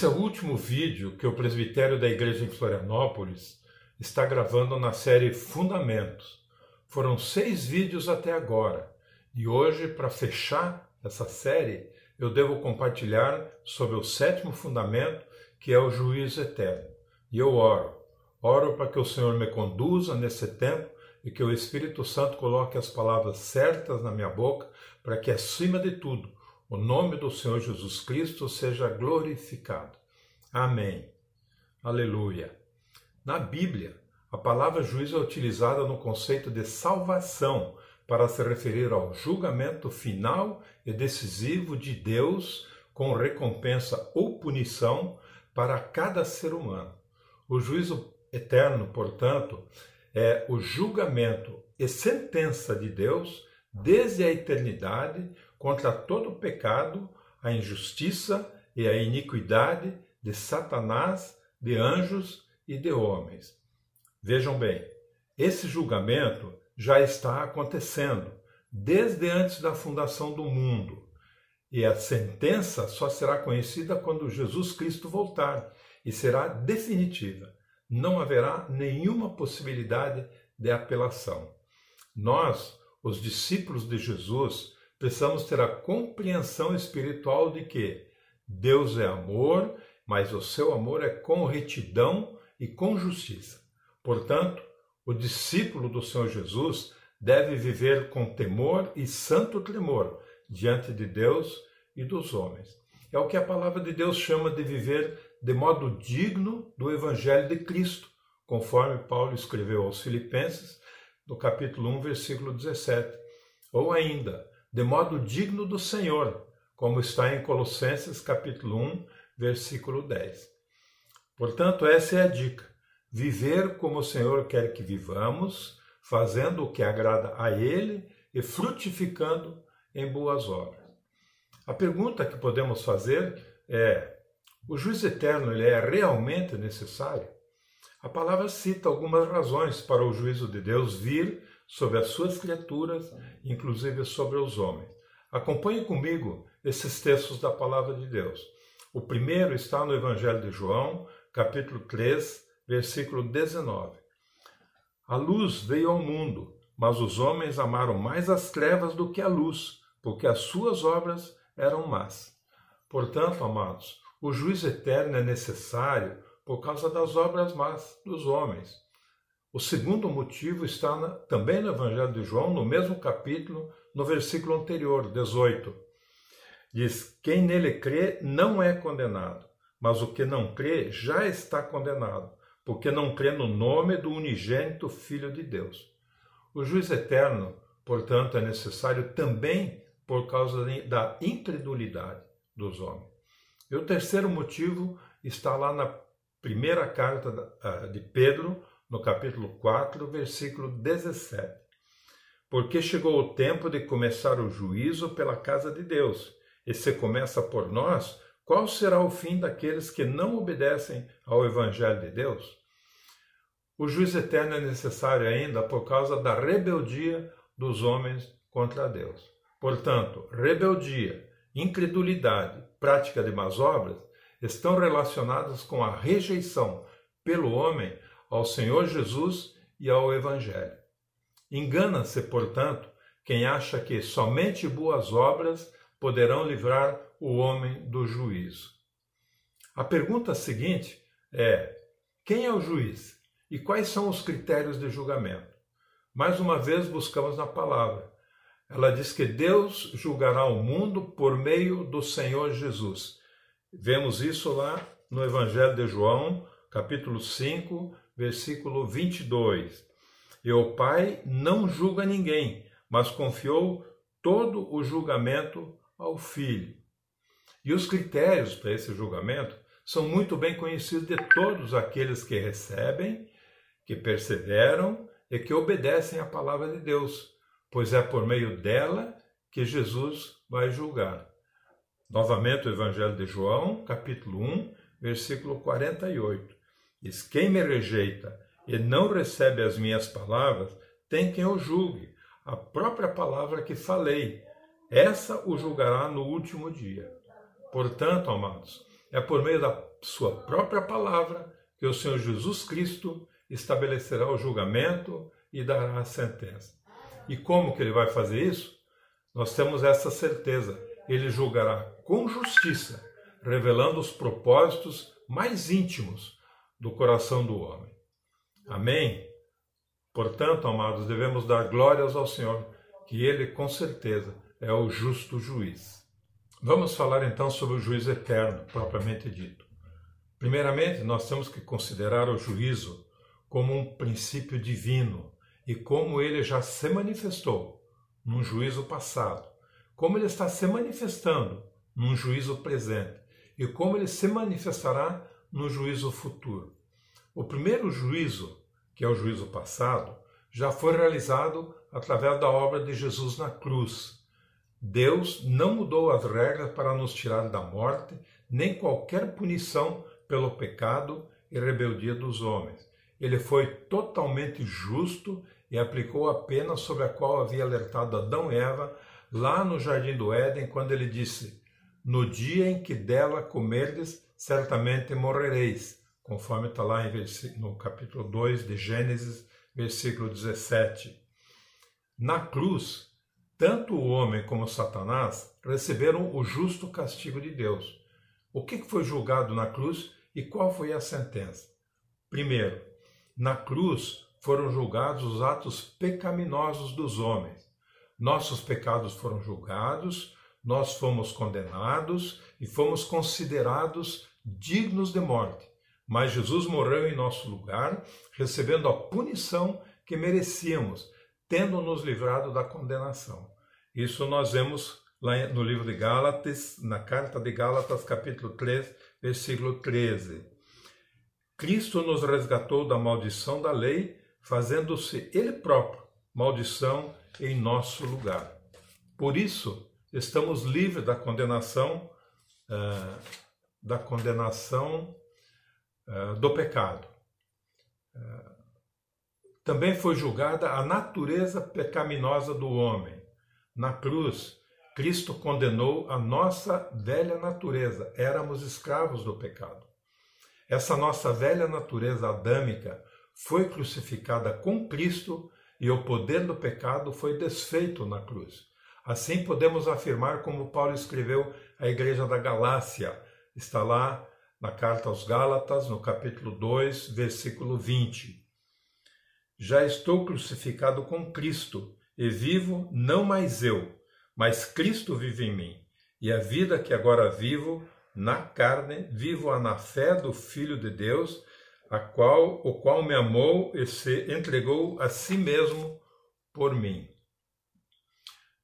Esse é o último vídeo que o presbitério da igreja em Florianópolis está gravando na série Fundamentos. Foram seis vídeos até agora e hoje, para fechar essa série, eu devo compartilhar sobre o sétimo fundamento, que é o juízo eterno. E eu oro. Oro para que o Senhor me conduza nesse tempo e que o Espírito Santo coloque as palavras certas na minha boca, para que, acima de tudo, o nome do Senhor Jesus Cristo seja glorificado. Amém. Aleluia. Na Bíblia, a palavra juízo é utilizada no conceito de salvação para se referir ao julgamento final e decisivo de Deus com recompensa ou punição para cada ser humano. O juízo eterno, portanto, é o julgamento e sentença de Deus desde a eternidade contra todo o pecado, a injustiça e a iniquidade de Satanás, de anjos e de homens. Vejam bem, esse julgamento já está acontecendo desde antes da fundação do mundo. E a sentença só será conhecida quando Jesus Cristo voltar e será definitiva. Não haverá nenhuma possibilidade de apelação. Nós os discípulos de Jesus, precisamos ter a compreensão espiritual de que Deus é amor, mas o seu amor é com retidão e com justiça. Portanto, o discípulo do Senhor Jesus deve viver com temor e santo tremor diante de Deus e dos homens. É o que a palavra de Deus chama de viver de modo digno do Evangelho de Cristo, conforme Paulo escreveu aos Filipenses, no capítulo 1, versículo 17. Ou ainda, de modo digno do Senhor, como está em Colossenses capítulo 1, versículo 10. Portanto, essa é a dica: viver como o Senhor quer que vivamos, fazendo o que agrada a Ele e frutificando em boas obras. A pergunta que podemos fazer é: o juízo eterno ele é realmente necessário? A palavra cita algumas razões para o juízo de Deus vir sobre as suas criaturas, inclusive sobre os homens. Acompanhe comigo esses textos da palavra de Deus. O primeiro está no Evangelho de João, capítulo 3, versículo 19. A luz veio ao mundo, mas os homens amaram mais as trevas do que a luz, porque as suas obras eram más. Portanto, amados, o juízo eterno é necessário por causa das obras más dos homens. O segundo motivo está na, também no Evangelho de João, no mesmo capítulo, no versículo anterior, 18. Diz: Quem nele crê não é condenado, mas o que não crê já está condenado, porque não crê no nome do unigênito Filho de Deus. O juiz eterno, portanto, é necessário também por causa da incredulidade dos homens. E o terceiro motivo está lá na primeira carta de Pedro, no capítulo 4, versículo 17. Porque chegou o tempo de começar o juízo pela casa de Deus. E se começa por nós, qual será o fim daqueles que não obedecem ao Evangelho de Deus? O juízo eterno é necessário ainda por causa da rebeldia dos homens contra Deus. Portanto, rebeldia, incredulidade, prática de más obras estão relacionadas com a rejeição pelo homem ao Senhor Jesus e ao Evangelho. Engana-se, portanto, quem acha que somente boas obras poderão livrar o homem do juízo. A pergunta seguinte é: quem é o juiz e quais são os critérios de julgamento? Mais uma vez buscamos na palavra. Ela diz que Deus julgará o mundo por meio do Senhor Jesus. Vemos isso lá no Evangelho de João, capítulo 5, versículo 22. E o Pai não julga ninguém, mas confiou todo o julgamento ao Filho. E os critérios para esse julgamento são muito bem conhecidos de todos aqueles que recebem, que perseveram e que obedecem à palavra de Deus, pois é por meio dela que Jesus vai julgar. Novamente o Evangelho de João, capítulo 1, versículo 48. Diz: Quem me rejeita e não recebe as minhas palavras, tem quem o julgue, a própria palavra que falei. Essa o julgará no último dia. Portanto, amados, é por meio da sua própria palavra que o Senhor Jesus Cristo estabelecerá o julgamento e dará a sentença. E como que ele vai fazer isso? Nós temos essa certeza. Ele julgará com justiça, revelando os propósitos mais íntimos do coração do homem. Amém? Portanto, amados, devemos dar glórias ao Senhor, que Ele, com certeza, é o justo juiz. Vamos falar então sobre o juízo eterno, propriamente dito. Primeiramente, nós temos que considerar o juízo como um princípio divino e como ele já se manifestou num juízo passado, como ele está se manifestando num juízo presente e como ele se manifestará no juízo futuro. O primeiro juízo, que é o juízo passado, já foi realizado através da obra de Jesus na cruz Deus não mudou as regras para nos tirar da morte, nem qualquer punição pelo pecado e rebeldia dos homens. Ele foi totalmente justo e aplicou a pena sobre a qual havia alertado Adão e Eva lá no jardim do Éden, quando ele disse: No dia em que dela comerdes, certamente morrereis, conforme está lá no capítulo 2 de Gênesis, versículo 17. Na cruz, tanto o homem como Satanás receberam o justo castigo de Deus. O que foi julgado na cruz e qual foi a sentença? Primeiro, na cruz foram julgados os atos pecaminosos dos homens. Nossos pecados foram julgados, nós fomos condenados e fomos considerados dignos de morte. Mas Jesus morreu em nosso lugar, recebendo a punição que merecíamos tendo nos livrado da condenação. Isso nós vemos lá no livro de Gálatas, na carta de Gálatas, capítulo 3, versículo 13. Cristo nos resgatou da maldição da lei, fazendo-se Ele próprio maldição em nosso lugar. Por isso, estamos livres da condenação, uh, da condenação uh, do pecado. Uh, também foi julgada a natureza pecaminosa do homem. Na cruz, Cristo condenou a nossa velha natureza. Éramos escravos do pecado. Essa nossa velha natureza adâmica foi crucificada com Cristo e o poder do pecado foi desfeito na cruz. Assim podemos afirmar, como Paulo escreveu à igreja da Galácia, está lá na carta aos Gálatas, no capítulo 2, versículo 20. Já estou crucificado com Cristo, e vivo não mais eu, mas Cristo vive em mim. E a vida que agora vivo na carne, vivo-a na fé do Filho de Deus, a qual, o qual me amou e se entregou a si mesmo por mim.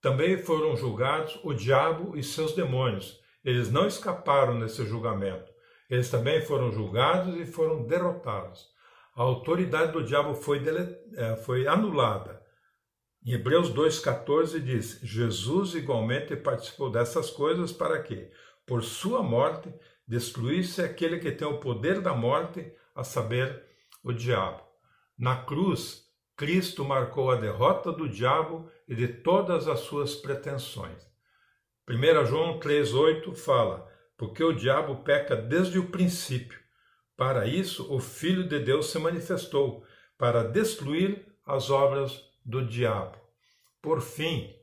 Também foram julgados o diabo e seus demônios. Eles não escaparam desse julgamento. Eles também foram julgados e foram derrotados a autoridade do diabo foi, dele, é, foi anulada. Em Hebreus 2,14 diz: Jesus igualmente participou dessas coisas para que, por sua morte, destruísse aquele que tem o poder da morte, a saber, o diabo. Na cruz, Cristo marcou a derrota do diabo e de todas as suas pretensões. 1 João 3,8 fala: Porque o diabo peca desde o princípio. Para isso, o Filho de Deus se manifestou, para destruir as obras do diabo. Por fim,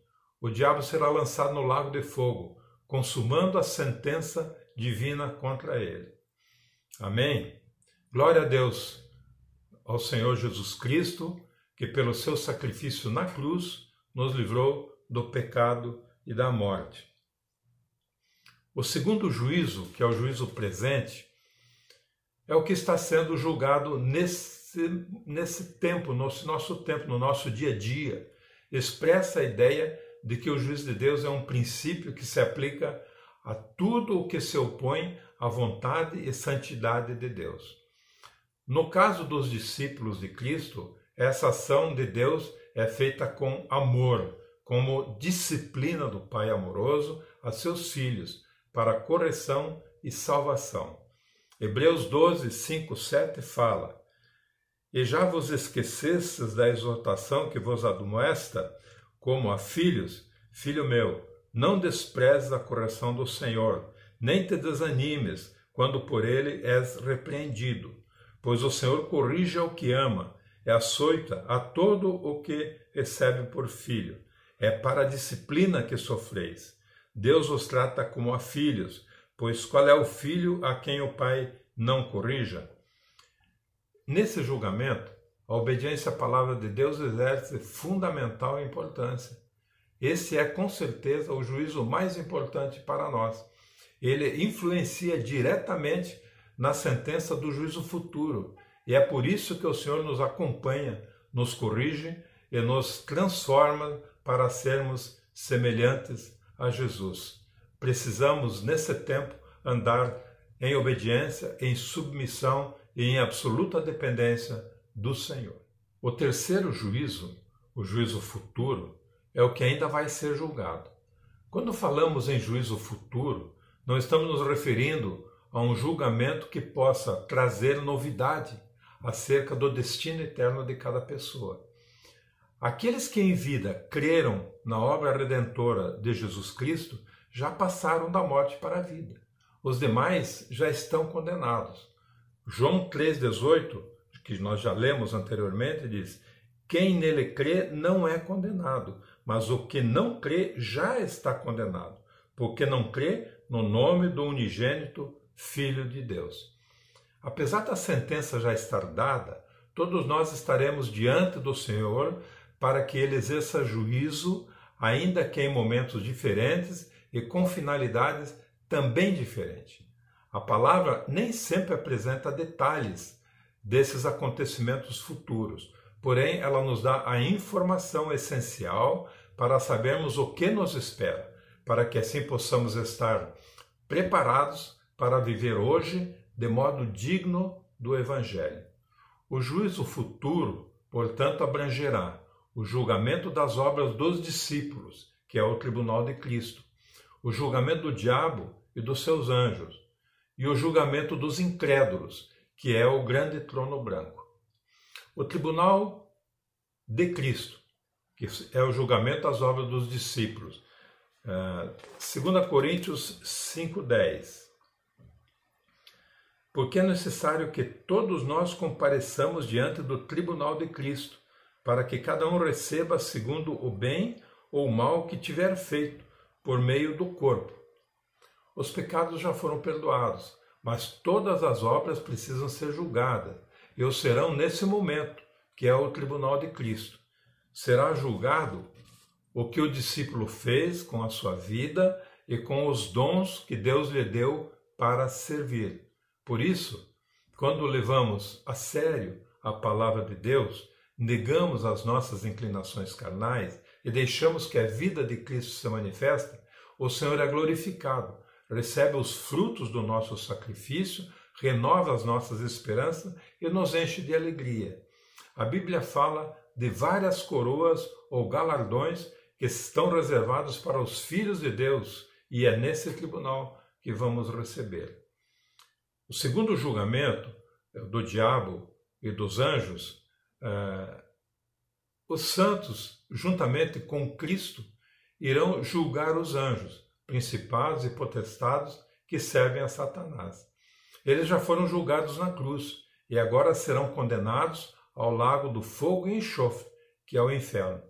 o diabo será lançado no lago de fogo, consumando a sentença divina contra ele. Amém? Glória a Deus, ao Senhor Jesus Cristo, que pelo seu sacrifício na cruz nos livrou do pecado e da morte. O segundo juízo, que é o juízo presente, é o que está sendo julgado nesse, nesse tempo, no nosso tempo, no nosso dia a dia. Expressa a ideia de que o juízo de Deus é um princípio que se aplica a tudo o que se opõe à vontade e santidade de Deus. No caso dos discípulos de Cristo, essa ação de Deus é feita com amor, como disciplina do Pai amoroso a seus filhos, para correção e salvação. Hebreus 12, 5, 7 fala: E já vos esquecestes da exortação que vos admoesta, como a filhos, filho meu, não desprezes a correção do Senhor, nem te desanimes, quando por ele és repreendido. Pois o Senhor corrige ao que ama, é açoita a todo o que recebe por filho. É para a disciplina que sofreis. Deus os trata como a filhos, pois qual é o filho a quem o pai não corrija? Nesse julgamento, a obediência à palavra de Deus exerce fundamental importância. Esse é com certeza o juízo mais importante para nós. Ele influencia diretamente na sentença do juízo futuro. E é por isso que o Senhor nos acompanha, nos corrige e nos transforma para sermos semelhantes a Jesus. Precisamos, nesse tempo, andar em obediência, em submissão e em absoluta dependência do Senhor. O terceiro juízo, o juízo futuro, é o que ainda vai ser julgado. Quando falamos em juízo futuro, não estamos nos referindo a um julgamento que possa trazer novidade acerca do destino eterno de cada pessoa. Aqueles que em vida creram na obra redentora de Jesus Cristo já passaram da morte para a vida. Os demais já estão condenados. João 3,18, que nós já lemos anteriormente, diz: Quem nele crê não é condenado, mas o que não crê já está condenado, porque não crê no nome do unigênito Filho de Deus. Apesar da sentença já estar dada, todos nós estaremos diante do Senhor para que ele exerça juízo, ainda que em momentos diferentes e com finalidades também diferentes. A palavra nem sempre apresenta detalhes desses acontecimentos futuros, porém ela nos dá a informação essencial para sabermos o que nos espera, para que assim possamos estar preparados para viver hoje de modo digno do Evangelho. O juízo futuro, portanto, abrangerá o julgamento das obras dos discípulos, que é o tribunal de Cristo, o julgamento do diabo e dos seus anjos, e o julgamento dos incrédulos, que é o grande trono branco. O tribunal de Cristo, que é o julgamento das obras dos discípulos. Uh, ah, 2 Coríntios 5,10 Porque é necessário que todos nós compareçamos diante do tribunal de Cristo, para que cada um receba segundo o bem ou mal que tiver feito por meio do corpo os pecados já foram perdoados, mas todas as obras precisam ser julgadas, e o serão nesse momento, que é o tribunal de Cristo. Será julgado o que o discípulo fez com a sua vida e com os dons que Deus lhe deu para servir. Por isso, quando levamos a sério a palavra de Deus, negamos as nossas inclinações carnais e deixamos que a vida de Cristo se manifeste, o Senhor é glorificado recebe os frutos do nosso sacrifício, renova as nossas esperanças e nos enche de alegria. A Bíblia fala de várias coroas ou galardões que estão reservados para os filhos de Deus e é nesse tribunal que vamos receber. O segundo julgamento é do diabo e dos anjos, eh, os santos, juntamente com Cristo, irão julgar os anjos principados e potestados que servem a Satanás. Eles já foram julgados na cruz e agora serão condenados ao lago do fogo e enxofre, que é o inferno.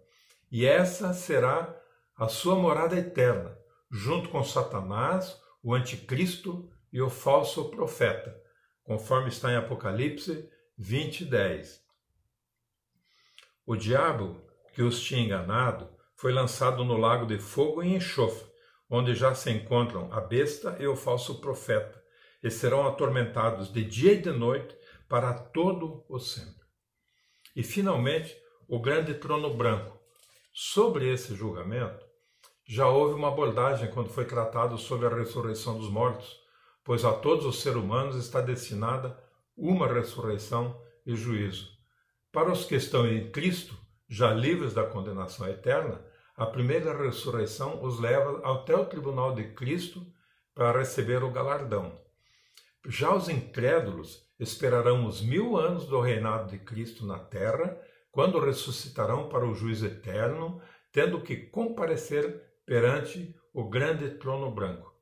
E essa será a sua morada eterna, junto com Satanás, o anticristo e o falso profeta, conforme está em Apocalipse 20, 10. O diabo que os tinha enganado foi lançado no lago de fogo e enxofre, onde já se encontram a besta e o falso profeta, e serão atormentados de dia e de noite para todo o sempre. E finalmente, o grande trono branco. Sobre esse julgamento, já houve uma abordagem quando foi tratado sobre a ressurreição dos mortos, pois a todos os seres humanos está destinada uma ressurreição e juízo. Para os que estão em Cristo, já livres da condenação eterna, a primeira ressurreição os leva até o tribunal de Cristo para receber o galardão. Já os incrédulos esperarão os mil anos do reinado de Cristo na terra, quando ressuscitarão para o juízo eterno, tendo que comparecer perante o grande trono branco.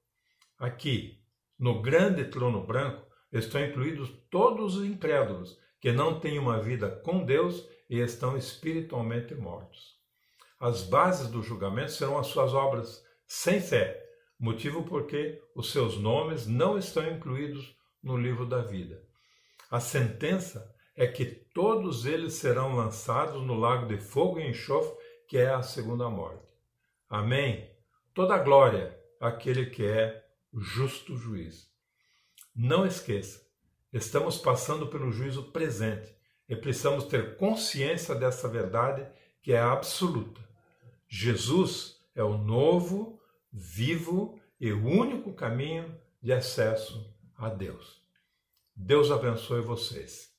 Aqui, No grande trono branco estão incluídos todos os incrédulos que não têm uma vida com Deus e estão espiritualmente mortos. As bases do julgamento serão as suas obras sem fé, motivo porque os seus nomes não estão incluídos no livro da vida. A sentença é que todos eles serão lançados no lago de fogo e enxofre, que é a segunda morte. Amém? Toda glória àquele que é justo juiz. Não esqueça, estamos passando pelo juízo presente e precisamos ter consciência dessa verdade que é absoluta. Jesus é o novo, vivo e único caminho de acesso a Deus. Deus abençoe vocês.